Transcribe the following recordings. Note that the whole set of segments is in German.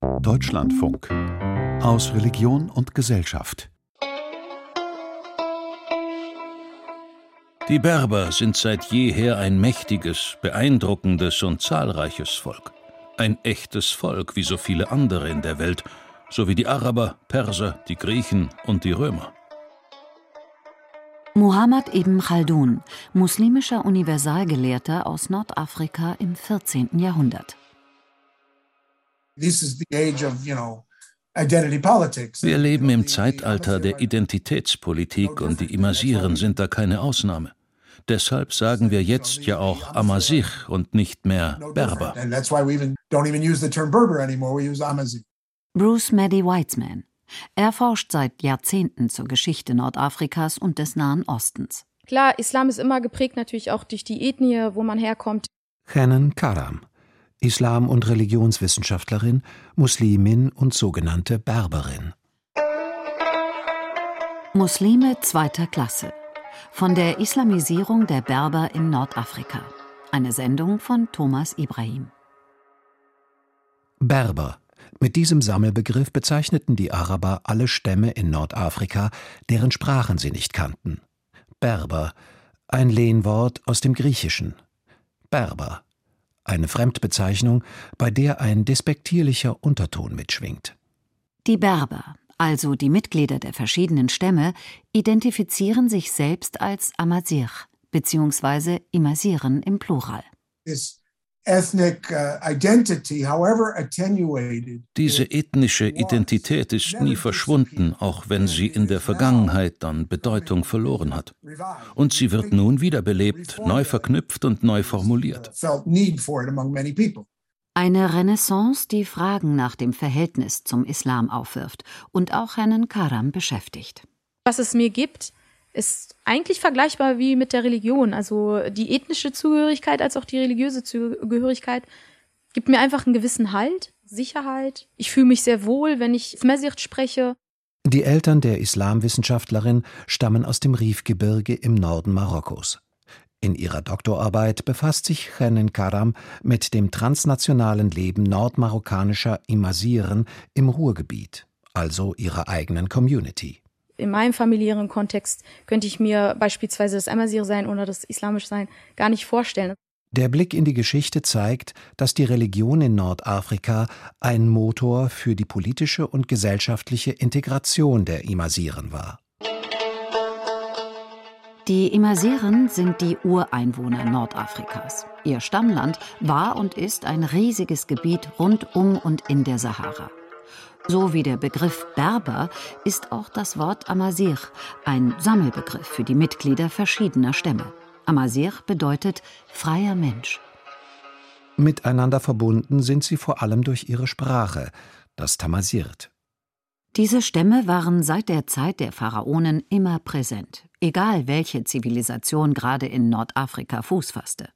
Deutschlandfunk aus Religion und Gesellschaft. Die Berber sind seit jeher ein mächtiges, beeindruckendes und zahlreiches Volk. Ein echtes Volk wie so viele andere in der Welt, so wie die Araber, Perser, die Griechen und die Römer. Muhammad ibn Khaldun, muslimischer Universalgelehrter aus Nordafrika im 14. Jahrhundert. Wir leben im Zeitalter der Identitätspolitik und die Imasiren sind da keine Ausnahme. Deshalb sagen wir jetzt ja auch Amazigh und nicht mehr Berber. Bruce Maddy Weitzman. Er forscht seit Jahrzehnten zur Geschichte Nordafrikas und des Nahen Ostens. Klar, Islam ist immer geprägt natürlich auch durch die Ethnie, wo man herkommt. Hanan Karam, Islam- und Religionswissenschaftlerin, Muslimin und sogenannte Berberin. Muslime zweiter Klasse. Von der Islamisierung der Berber in Nordafrika. Eine Sendung von Thomas Ibrahim. Berber. Mit diesem Sammelbegriff bezeichneten die Araber alle Stämme in Nordafrika, deren Sprachen sie nicht kannten. Berber, ein Lehnwort aus dem Griechischen. Berber, eine Fremdbezeichnung, bei der ein despektierlicher Unterton mitschwingt. Die Berber, also die Mitglieder der verschiedenen Stämme, identifizieren sich selbst als Amazigh bzw. Imasiren im Plural. Uh, Diese ethnische Identität ist nie verschwunden, auch wenn sie in der Vergangenheit an Bedeutung verloren hat. Und sie wird nun wiederbelebt, neu verknüpft und neu formuliert. Eine Renaissance, die Fragen nach dem Verhältnis zum Islam aufwirft und auch Herrn Karam beschäftigt. Was es mir gibt, ist eigentlich vergleichbar wie mit der Religion. Also die ethnische Zugehörigkeit als auch die religiöse Zugehörigkeit gibt mir einfach einen gewissen Halt, Sicherheit. Ich fühle mich sehr wohl, wenn ich Mesicht spreche. Die Eltern der Islamwissenschaftlerin stammen aus dem Rifgebirge im Norden Marokkos. In ihrer Doktorarbeit befasst sich Chenin Karam mit dem transnationalen Leben nordmarokkanischer Imasiren im Ruhrgebiet, also ihrer eigenen Community. In meinem familiären Kontext könnte ich mir beispielsweise das Amazir sein oder das Islamisch sein gar nicht vorstellen. Der Blick in die Geschichte zeigt, dass die Religion in Nordafrika ein Motor für die politische und gesellschaftliche Integration der Imasiren war. Die Imasiren sind die Ureinwohner Nordafrikas. Ihr Stammland war und ist ein riesiges Gebiet rund um und in der Sahara. So wie der Begriff Berber ist auch das Wort Amazigh ein Sammelbegriff für die Mitglieder verschiedener Stämme. Amazigh bedeutet freier Mensch. Miteinander verbunden sind sie vor allem durch ihre Sprache, das Tamazirt. Diese Stämme waren seit der Zeit der Pharaonen immer präsent, egal welche Zivilisation gerade in Nordafrika Fuß fasste.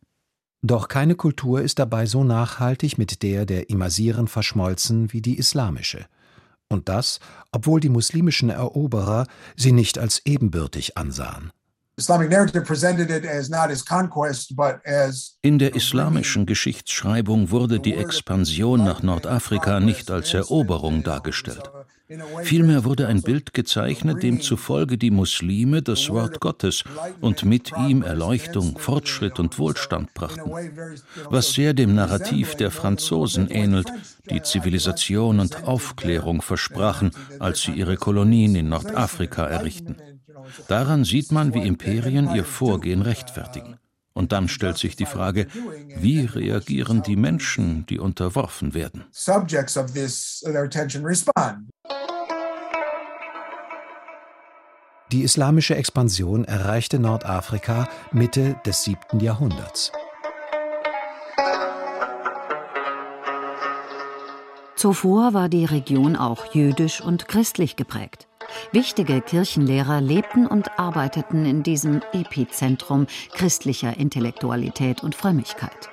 Doch keine Kultur ist dabei so nachhaltig mit der der Imasiren verschmolzen wie die islamische. Und das, obwohl die muslimischen Eroberer sie nicht als ebenbürtig ansahen. In der islamischen Geschichtsschreibung wurde die Expansion nach Nordafrika nicht als Eroberung dargestellt. Vielmehr wurde ein Bild gezeichnet, demzufolge die Muslime das Wort Gottes und mit ihm Erleuchtung, Fortschritt und Wohlstand brachten, was sehr dem Narrativ der Franzosen ähnelt, die Zivilisation und Aufklärung versprachen, als sie ihre Kolonien in Nordafrika errichten. Daran sieht man, wie Imperien ihr Vorgehen rechtfertigen. Und dann stellt sich die Frage, wie reagieren die Menschen, die unterworfen werden? Die islamische Expansion erreichte Nordafrika Mitte des 7. Jahrhunderts. Zuvor war die Region auch jüdisch und christlich geprägt. Wichtige Kirchenlehrer lebten und arbeiteten in diesem Epizentrum christlicher Intellektualität und Frömmigkeit.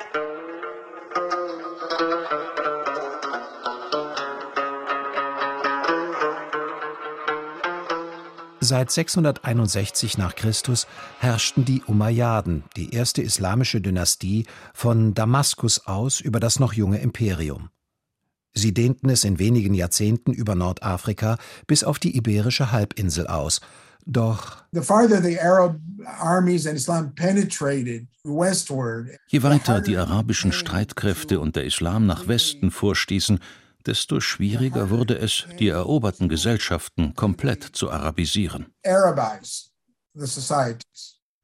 Seit 661 nach Christus herrschten die Umayyaden, die erste islamische Dynastie, von Damaskus aus über das noch junge Imperium. Sie dehnten es in wenigen Jahrzehnten über Nordafrika bis auf die iberische Halbinsel aus. Doch je weiter die arabischen Streitkräfte und der Islam nach Westen vorstießen, desto schwieriger wurde es, die eroberten Gesellschaften komplett zu arabisieren.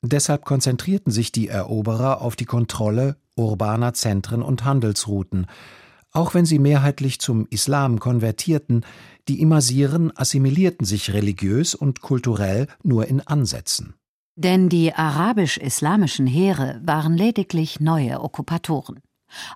Deshalb konzentrierten sich die Eroberer auf die Kontrolle urbaner Zentren und Handelsrouten. Auch wenn sie mehrheitlich zum Islam konvertierten, die Imasiren assimilierten sich religiös und kulturell nur in Ansätzen. Denn die arabisch-islamischen Heere waren lediglich neue Okkupatoren.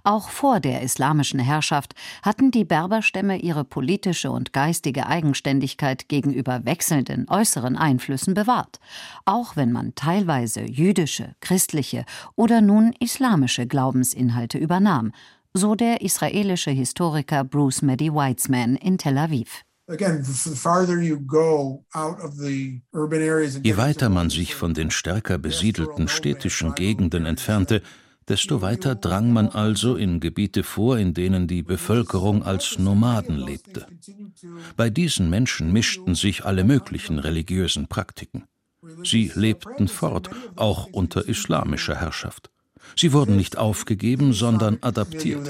Auch vor der islamischen Herrschaft hatten die Berberstämme ihre politische und geistige Eigenständigkeit gegenüber wechselnden äußeren Einflüssen bewahrt, auch wenn man teilweise jüdische, christliche oder nun islamische Glaubensinhalte übernahm, so der israelische Historiker Bruce Medi Weitzman in Tel Aviv. Je weiter man sich von den stärker besiedelten städtischen Gegenden entfernte, desto weiter drang man also in Gebiete vor, in denen die Bevölkerung als Nomaden lebte. Bei diesen Menschen mischten sich alle möglichen religiösen Praktiken. Sie lebten fort, auch unter islamischer Herrschaft. Sie wurden nicht aufgegeben, sondern adaptiert.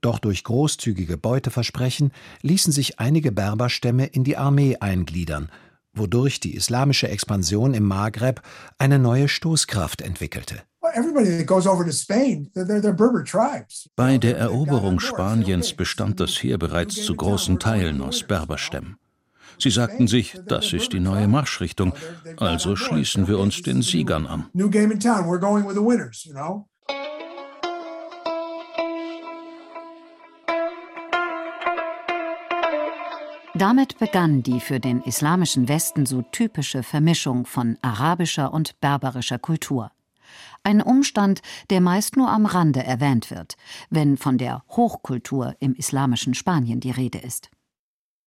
Doch durch großzügige Beuteversprechen ließen sich einige Berberstämme in die Armee eingliedern, wodurch die islamische Expansion im Maghreb eine neue Stoßkraft entwickelte. Bei der Eroberung Spaniens bestand das Heer bereits zu großen Teilen aus Berberstämmen. Sie sagten sich, das ist die neue Marschrichtung, also schließen wir uns den Siegern an. Damit begann die für den islamischen Westen so typische Vermischung von arabischer und berberischer Kultur. Ein Umstand, der meist nur am Rande erwähnt wird, wenn von der Hochkultur im islamischen Spanien die Rede ist.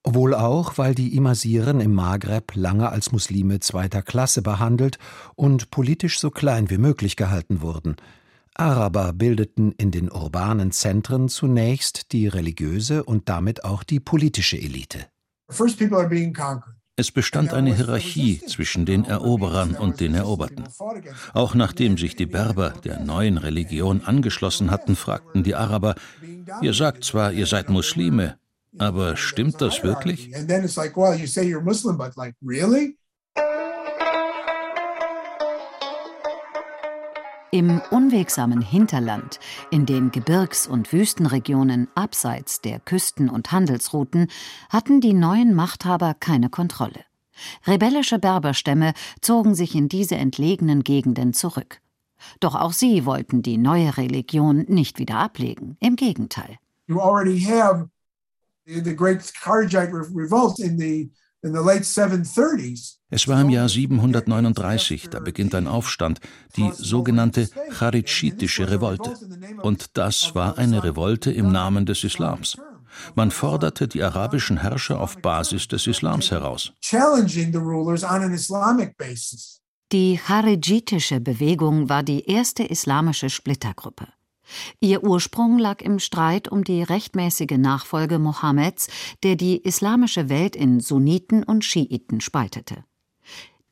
Wohl auch, weil die Imasiren im Maghreb lange als Muslime zweiter Klasse behandelt und politisch so klein wie möglich gehalten wurden. Araber bildeten in den urbanen Zentren zunächst die religiöse und damit auch die politische Elite. Es bestand eine Hierarchie zwischen den Eroberern und den Eroberten. Auch nachdem sich die Berber der neuen Religion angeschlossen hatten, fragten die Araber, ihr sagt zwar, ihr seid Muslime, aber stimmt das wirklich? Im unwegsamen Hinterland, in den Gebirgs- und Wüstenregionen abseits der Küsten- und Handelsrouten, hatten die neuen Machthaber keine Kontrolle. Rebellische Berberstämme zogen sich in diese entlegenen Gegenden zurück. Doch auch sie wollten die neue Religion nicht wieder ablegen, im Gegenteil. You already have the great Kharijite revolt in the es war im Jahr 739, da beginnt ein Aufstand, die sogenannte Charidschitische Revolte. Und das war eine Revolte im Namen des Islams. Man forderte die arabischen Herrscher auf Basis des Islams heraus. Die Charidjitische Bewegung war die erste islamische Splittergruppe. Ihr Ursprung lag im Streit um die rechtmäßige Nachfolge Mohammeds, der die islamische Welt in Sunniten und Schiiten spaltete.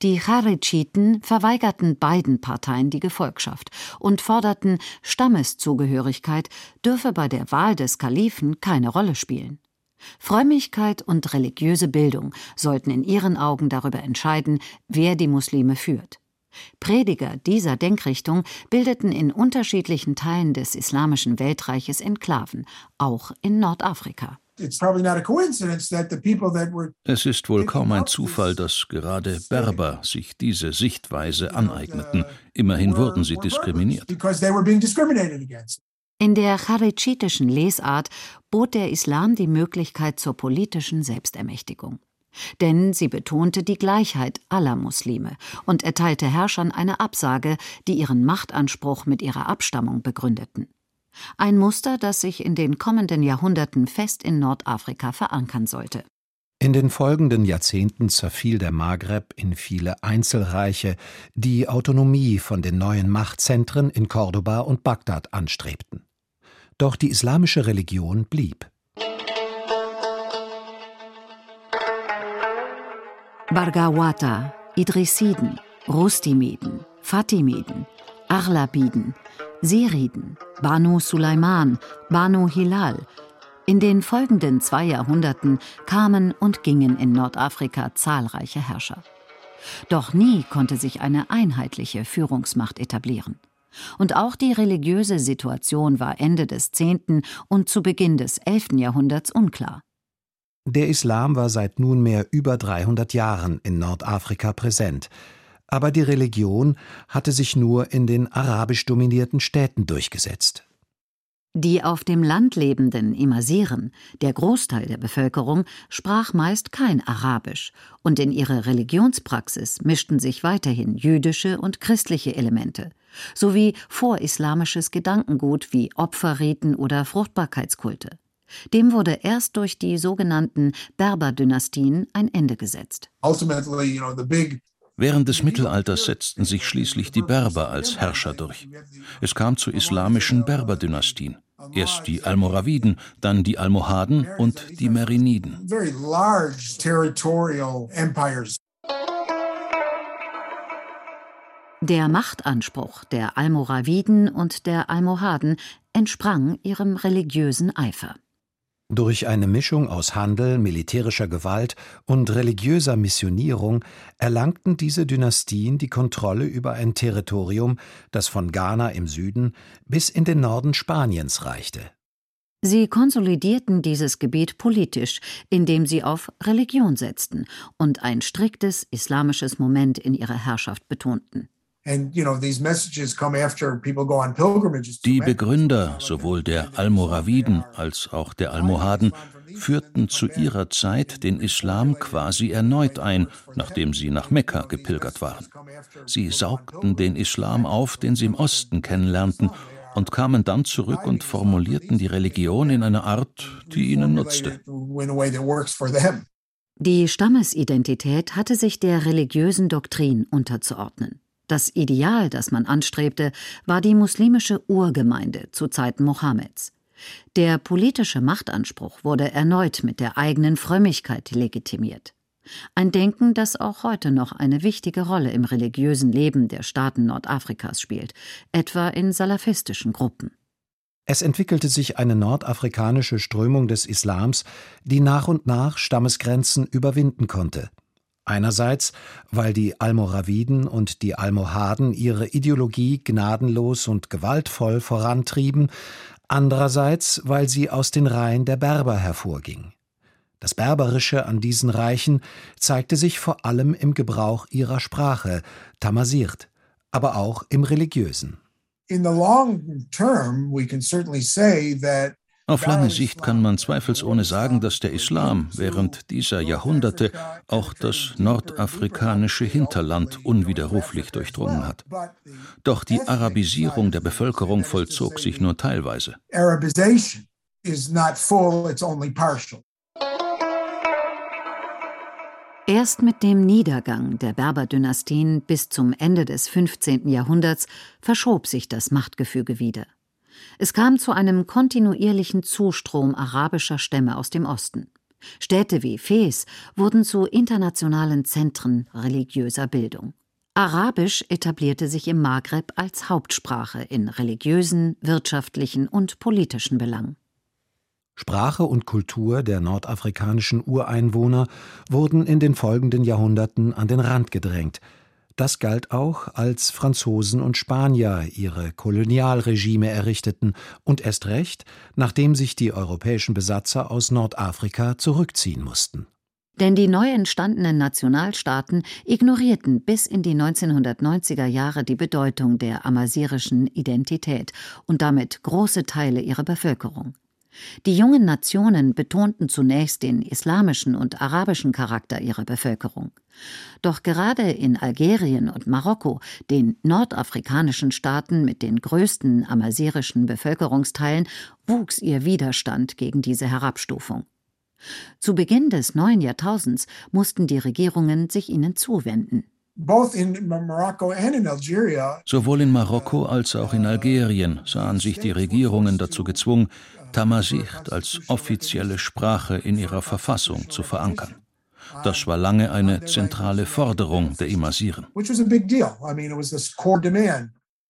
Die Charidschiten verweigerten beiden Parteien die Gefolgschaft und forderten, Stammeszugehörigkeit dürfe bei der Wahl des Kalifen keine Rolle spielen. Frömmigkeit und religiöse Bildung sollten in ihren Augen darüber entscheiden, wer die Muslime führt. Prediger dieser Denkrichtung bildeten in unterschiedlichen Teilen des islamischen Weltreiches Enklaven, auch in Nordafrika. Es ist wohl kaum ein Zufall, dass gerade Berber sich diese Sichtweise aneigneten. Immerhin wurden sie diskriminiert. In der charidschitischen Lesart bot der Islam die Möglichkeit zur politischen Selbstermächtigung. Denn sie betonte die Gleichheit aller Muslime und erteilte Herrschern eine Absage, die ihren Machtanspruch mit ihrer Abstammung begründeten. Ein Muster, das sich in den kommenden Jahrhunderten fest in Nordafrika verankern sollte. In den folgenden Jahrzehnten zerfiel der Maghreb in viele Einzelreiche, die Autonomie von den neuen Machtzentren in Cordoba und Bagdad anstrebten. Doch die islamische Religion blieb. Bargawata, Idrisiden, Rustimiden, Fatimiden, Arlabiden, Siriden, Banu Sulaiman, Banu Hilal. In den folgenden zwei Jahrhunderten kamen und gingen in Nordafrika zahlreiche Herrscher. Doch nie konnte sich eine einheitliche Führungsmacht etablieren. Und auch die religiöse Situation war Ende des 10. und zu Beginn des 11. Jahrhunderts unklar. Der Islam war seit nunmehr über 300 Jahren in Nordafrika präsent, aber die Religion hatte sich nur in den arabisch dominierten Städten durchgesetzt. Die auf dem Land lebenden Imasiren, der Großteil der Bevölkerung, sprach meist kein Arabisch, und in ihre Religionspraxis mischten sich weiterhin jüdische und christliche Elemente, sowie vorislamisches Gedankengut wie Opferriten oder Fruchtbarkeitskulte. Dem wurde erst durch die sogenannten Berber-Dynastien ein Ende gesetzt. Während des Mittelalters setzten sich schließlich die Berber als Herrscher durch. Es kam zu islamischen Berber-Dynastien. Erst die Almoraviden, dann die Almohaden und die Meriniden. Der Machtanspruch der Almoraviden und der Almohaden entsprang ihrem religiösen Eifer. Durch eine Mischung aus Handel, militärischer Gewalt und religiöser Missionierung erlangten diese Dynastien die Kontrolle über ein Territorium, das von Ghana im Süden bis in den Norden Spaniens reichte. Sie konsolidierten dieses Gebiet politisch, indem sie auf Religion setzten und ein striktes islamisches Moment in ihrer Herrschaft betonten. Die Begründer sowohl der Almoraviden als auch der Almohaden führten zu ihrer Zeit den Islam quasi erneut ein, nachdem sie nach Mekka gepilgert waren. Sie saugten den Islam auf, den sie im Osten kennenlernten, und kamen dann zurück und formulierten die Religion in einer Art, die ihnen nutzte. Die Stammesidentität hatte sich der religiösen Doktrin unterzuordnen. Das Ideal, das man anstrebte, war die muslimische Urgemeinde zu Zeiten Mohammeds. Der politische Machtanspruch wurde erneut mit der eigenen Frömmigkeit legitimiert. Ein Denken, das auch heute noch eine wichtige Rolle im religiösen Leben der Staaten Nordafrikas spielt, etwa in salafistischen Gruppen. Es entwickelte sich eine nordafrikanische Strömung des Islams, die nach und nach Stammesgrenzen überwinden konnte. Einerseits, weil die Almoraviden und die Almohaden ihre Ideologie gnadenlos und gewaltvoll vorantrieben, andererseits, weil sie aus den Reihen der Berber hervorging. Das Berberische an diesen Reichen zeigte sich vor allem im Gebrauch ihrer Sprache, Tamasirt, aber auch im religiösen. In the long term, we can certainly say that auf lange Sicht kann man zweifelsohne sagen, dass der Islam während dieser Jahrhunderte auch das nordafrikanische Hinterland unwiderruflich durchdrungen hat. Doch die Arabisierung der Bevölkerung vollzog sich nur teilweise. Erst mit dem Niedergang der Berberdynastien bis zum Ende des 15. Jahrhunderts verschob sich das Machtgefüge wieder. Es kam zu einem kontinuierlichen Zustrom arabischer Stämme aus dem Osten. Städte wie Fes wurden zu internationalen Zentren religiöser Bildung. Arabisch etablierte sich im Maghreb als Hauptsprache in religiösen, wirtschaftlichen und politischen Belangen. Sprache und Kultur der nordafrikanischen Ureinwohner wurden in den folgenden Jahrhunderten an den Rand gedrängt, das galt auch, als Franzosen und Spanier ihre Kolonialregime errichteten und erst recht, nachdem sich die europäischen Besatzer aus Nordafrika zurückziehen mussten. Denn die neu entstandenen Nationalstaaten ignorierten bis in die 1990er Jahre die Bedeutung der amazirischen Identität und damit große Teile ihrer Bevölkerung. Die jungen Nationen betonten zunächst den islamischen und arabischen Charakter ihrer Bevölkerung. Doch gerade in Algerien und Marokko, den nordafrikanischen Staaten mit den größten amazirischen Bevölkerungsteilen, wuchs ihr Widerstand gegen diese Herabstufung. Zu Beginn des neuen Jahrtausends mussten die Regierungen sich ihnen zuwenden. Sowohl in Marokko als auch in Algerien sahen sich die Regierungen dazu gezwungen, Tamazight als offizielle Sprache in ihrer Verfassung zu verankern. Das war lange eine zentrale Forderung der Imasiren.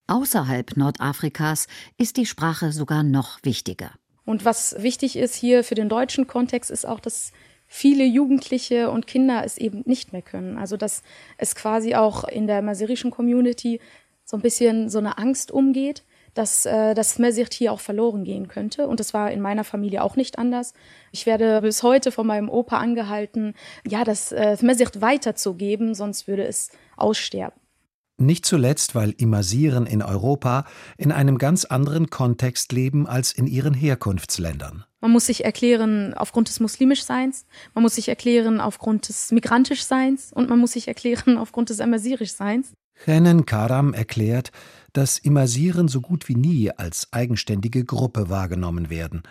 Außerhalb Nordafrikas ist die Sprache sogar noch wichtiger. Und was wichtig ist hier für den deutschen Kontext, ist auch, dass viele Jugendliche und Kinder es eben nicht mehr können. Also dass es quasi auch in der maserischen Community so ein bisschen so eine Angst umgeht, dass äh, das Mesicht hier auch verloren gehen könnte. Und das war in meiner Familie auch nicht anders. Ich werde bis heute von meinem Opa angehalten, ja, das äh, Mesicht weiterzugeben, sonst würde es aussterben. Nicht zuletzt, weil Imasiren in Europa in einem ganz anderen Kontext leben als in ihren Herkunftsländern. Man muss sich erklären aufgrund des Muslimischseins, man muss sich erklären aufgrund des Migrantischseins und man muss sich erklären aufgrund des Amazirischseins. Hennen Karam erklärt, dass Imasiren so gut wie nie als eigenständige Gruppe wahrgenommen werden.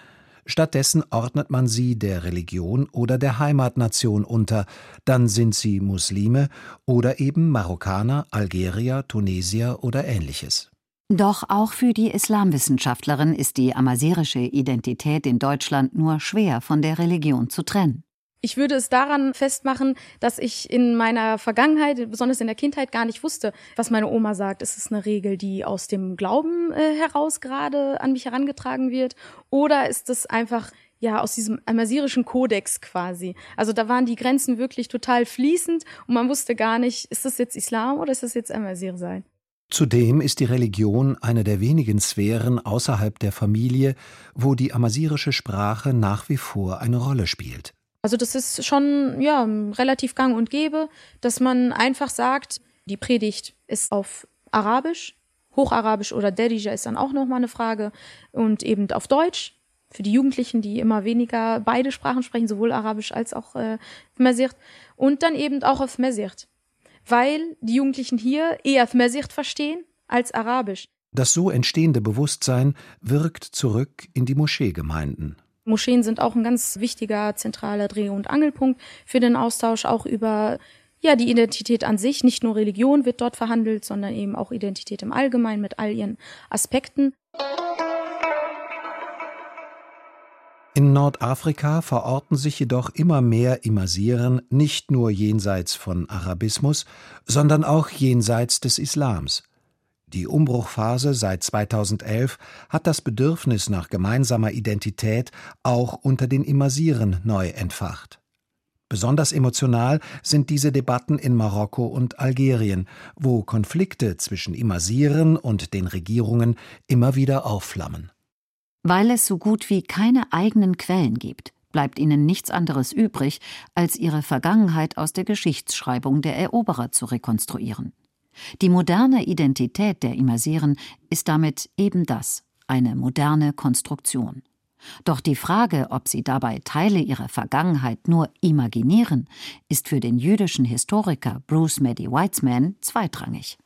Stattdessen ordnet man sie der Religion oder der Heimatnation unter, dann sind sie Muslime oder eben Marokkaner, Algerier, Tunesier oder ähnliches. Doch auch für die Islamwissenschaftlerin ist die amazirische Identität in Deutschland nur schwer von der Religion zu trennen. Ich würde es daran festmachen, dass ich in meiner Vergangenheit, besonders in der Kindheit, gar nicht wusste, was meine Oma sagt. Ist es eine Regel, die aus dem Glauben äh, heraus gerade an mich herangetragen wird? Oder ist es einfach ja aus diesem amazirischen Kodex quasi. Also da waren die Grenzen wirklich total fließend und man wusste gar nicht, ist das jetzt Islam oder ist das jetzt Amazir sein? Zudem ist die Religion eine der wenigen Sphären außerhalb der Familie, wo die amasirische Sprache nach wie vor eine Rolle spielt. Also das ist schon ja relativ gang und gäbe, dass man einfach sagt, die Predigt ist auf Arabisch, Hocharabisch oder Derija ist dann auch noch mal eine Frage und eben auf Deutsch für die Jugendlichen, die immer weniger beide Sprachen sprechen, sowohl Arabisch als auch äh, Mesirt und dann eben auch auf Mesirt, weil die Jugendlichen hier eher Mesirt verstehen als Arabisch. Das so entstehende Bewusstsein wirkt zurück in die Moscheegemeinden. Moscheen sind auch ein ganz wichtiger zentraler Dreh- und Angelpunkt für den Austausch auch über ja, die Identität an sich, nicht nur Religion wird dort verhandelt, sondern eben auch Identität im Allgemeinen mit all ihren Aspekten. In Nordafrika verorten sich jedoch immer mehr Imasiren nicht nur jenseits von Arabismus, sondern auch jenseits des Islams. Die Umbruchphase seit 2011 hat das Bedürfnis nach gemeinsamer Identität auch unter den Immersieren neu entfacht. Besonders emotional sind diese Debatten in Marokko und Algerien, wo Konflikte zwischen Immersieren und den Regierungen immer wieder aufflammen. Weil es so gut wie keine eigenen Quellen gibt, bleibt ihnen nichts anderes übrig, als ihre Vergangenheit aus der Geschichtsschreibung der Eroberer zu rekonstruieren. Die moderne Identität der Immersieren ist damit eben das, eine moderne Konstruktion. Doch die Frage, ob sie dabei Teile ihrer Vergangenheit nur imaginieren, ist für den jüdischen Historiker Bruce Maddy Weitzman zweitrangig.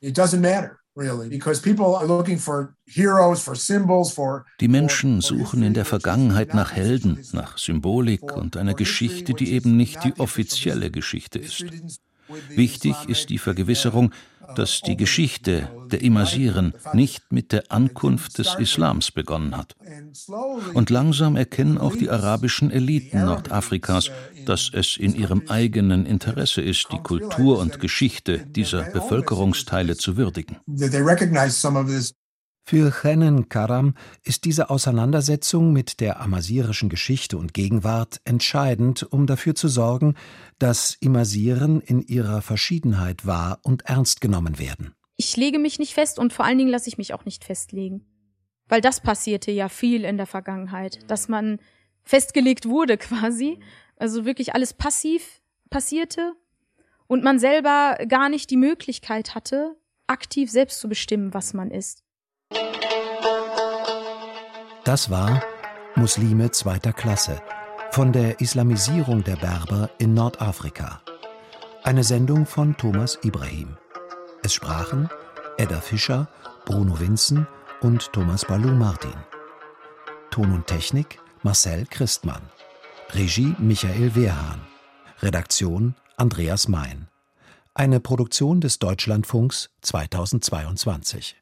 Die Menschen suchen in der Vergangenheit nach Helden, nach Symbolik und einer Geschichte, die eben nicht die offizielle Geschichte ist. Wichtig ist die Vergewisserung, dass die Geschichte der Imasiren nicht mit der Ankunft des Islams begonnen hat. Und langsam erkennen auch die arabischen Eliten Nordafrikas, dass es in ihrem eigenen Interesse ist, die Kultur und Geschichte dieser Bevölkerungsteile zu würdigen. Für Chennen Karam ist diese Auseinandersetzung mit der amasirischen Geschichte und Gegenwart entscheidend, um dafür zu sorgen, dass Imasiren in ihrer Verschiedenheit wahr und ernst genommen werden. Ich lege mich nicht fest und vor allen Dingen lasse ich mich auch nicht festlegen. Weil das passierte ja viel in der Vergangenheit, dass man festgelegt wurde quasi, also wirklich alles passiv passierte und man selber gar nicht die Möglichkeit hatte, aktiv selbst zu bestimmen, was man ist. Das war Muslime zweiter Klasse von der Islamisierung der Berber in Nordafrika. Eine Sendung von Thomas Ibrahim. Es sprachen Edda Fischer, Bruno Winzen und Thomas Balou Martin. Ton und Technik Marcel Christmann. Regie Michael Wehrhahn. Redaktion Andreas Mein. Eine Produktion des Deutschlandfunks 2022